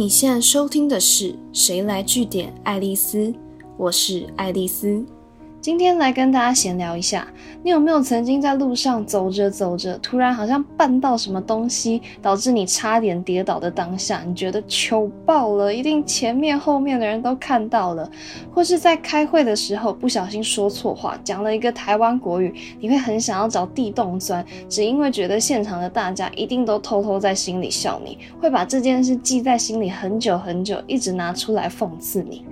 你现在收听的是《谁来据点爱丽丝》，我是爱丽丝。今天来跟大家闲聊一下，你有没有曾经在路上走着走着，突然好像绊到什么东西，导致你差点跌倒的当下，你觉得糗爆了，一定前面后面的人都看到了，或是在开会的时候不小心说错话，讲了一个台湾国语，你会很想要找地洞钻，只因为觉得现场的大家一定都偷偷在心里笑你，会把这件事记在心里很久很久，一直拿出来讽刺你。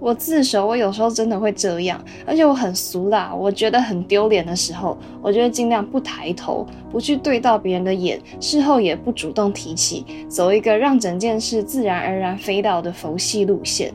我自首，我有时候真的会这样，而且我很俗啦，我觉得很丢脸的时候，我就会尽量不抬头，不去对到别人的眼，事后也不主动提起，走一个让整件事自然而然飞到的佛系路线。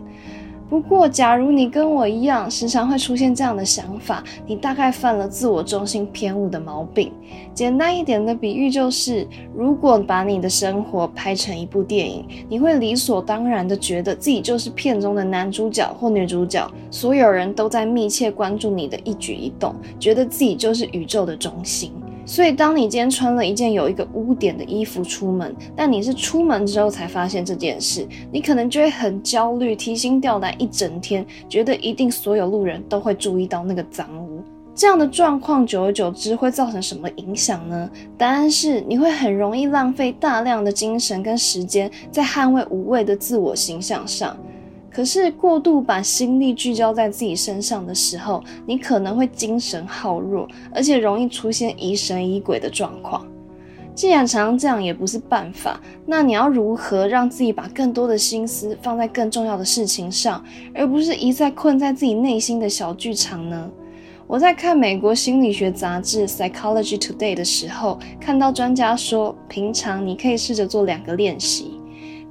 不过，假如你跟我一样，时常会出现这样的想法，你大概犯了自我中心偏误的毛病。简单一点的比喻就是，如果把你的生活拍成一部电影，你会理所当然的觉得自己就是片中的男主角或女主角，所有人都在密切关注你的一举一动，觉得自己就是宇宙的中心。所以，当你今天穿了一件有一个污点的衣服出门，但你是出门之后才发现这件事，你可能就会很焦虑，提心吊胆一整天，觉得一定所有路人都会注意到那个脏污。这样的状况，久而久之会造成什么影响呢？答案是，你会很容易浪费大量的精神跟时间在捍卫无谓的自我形象上。可是过度把心力聚焦在自己身上的时候，你可能会精神耗弱，而且容易出现疑神疑鬼的状况。既然常常这样也不是办法，那你要如何让自己把更多的心思放在更重要的事情上，而不是一再困在自己内心的小剧场呢？我在看美国心理学杂志《Psychology Today》的时候，看到专家说，平常你可以试着做两个练习，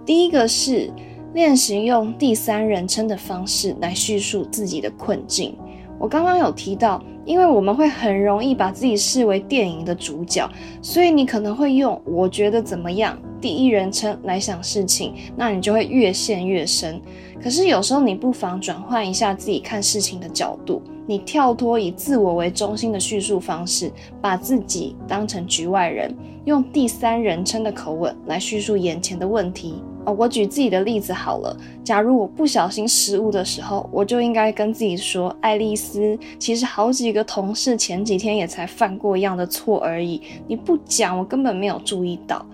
第一个是。练习用第三人称的方式来叙述自己的困境。我刚刚有提到，因为我们会很容易把自己视为电影的主角，所以你可能会用“我觉得怎么样”第一人称来想事情，那你就会越陷越深。可是有时候你不妨转换一下自己看事情的角度，你跳脱以自我为中心的叙述方式，把自己当成局外人，用第三人称的口吻来叙述眼前的问题。哦，我举自己的例子好了。假如我不小心失误的时候，我就应该跟自己说：“爱丽丝，其实好几个同事前几天也才犯过一样的错而已，你不讲，我根本没有注意到。”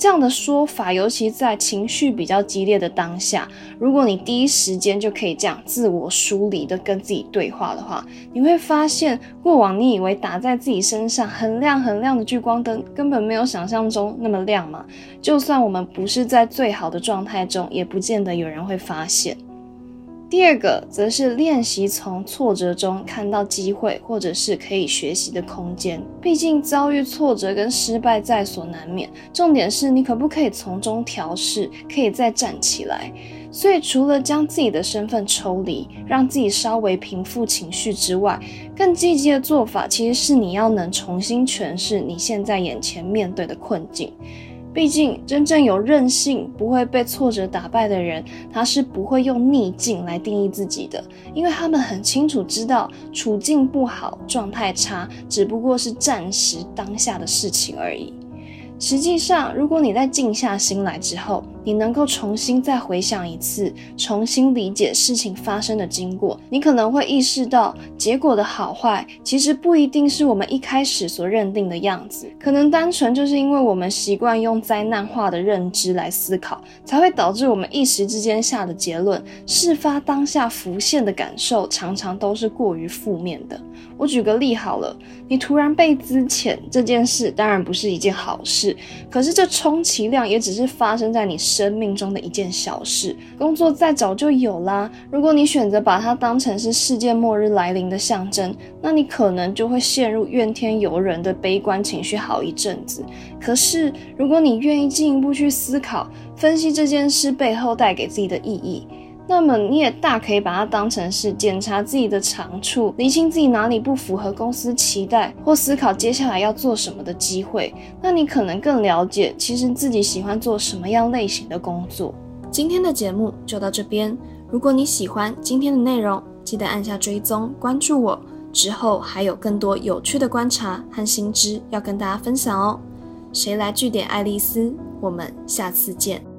这样的说法，尤其在情绪比较激烈的当下，如果你第一时间就可以这样自我梳理的跟自己对话的话，你会发现，过往你以为打在自己身上很亮很亮的聚光灯，根本没有想象中那么亮嘛。就算我们不是在最好的状态中，也不见得有人会发现。第二个则是练习从挫折中看到机会，或者是可以学习的空间。毕竟遭遇挫折跟失败在所难免，重点是你可不可以从中调试，可以再站起来。所以除了将自己的身份抽离，让自己稍微平复情绪之外，更积极的做法其实是你要能重新诠释你现在眼前面对的困境。毕竟，真正有韧性、不会被挫折打败的人，他是不会用逆境来定义自己的，因为他们很清楚知道，处境不好、状态差，只不过是暂时当下的事情而已。实际上，如果你在静下心来之后，你能够重新再回想一次，重新理解事情发生的经过，你可能会意识到，结果的好坏其实不一定是我们一开始所认定的样子，可能单纯就是因为我们习惯用灾难化的认知来思考，才会导致我们一时之间下的结论，事发当下浮现的感受，常常都是过于负面的。我举个例好了，你突然被资遣这件事，当然不是一件好事。可是这充其量也只是发生在你生命中的一件小事。工作再早就有啦。如果你选择把它当成是世界末日来临的象征，那你可能就会陷入怨天尤人的悲观情绪好一阵子。可是如果你愿意进一步去思考、分析这件事背后带给自己的意义，那么你也大可以把它当成是检查自己的长处，厘清自己哪里不符合公司期待，或思考接下来要做什么的机会。那你可能更了解，其实自己喜欢做什么样类型的工作。今天的节目就到这边。如果你喜欢今天的内容，记得按下追踪关注我。之后还有更多有趣的观察和新知要跟大家分享哦。谁来据点爱丽丝？我们下次见。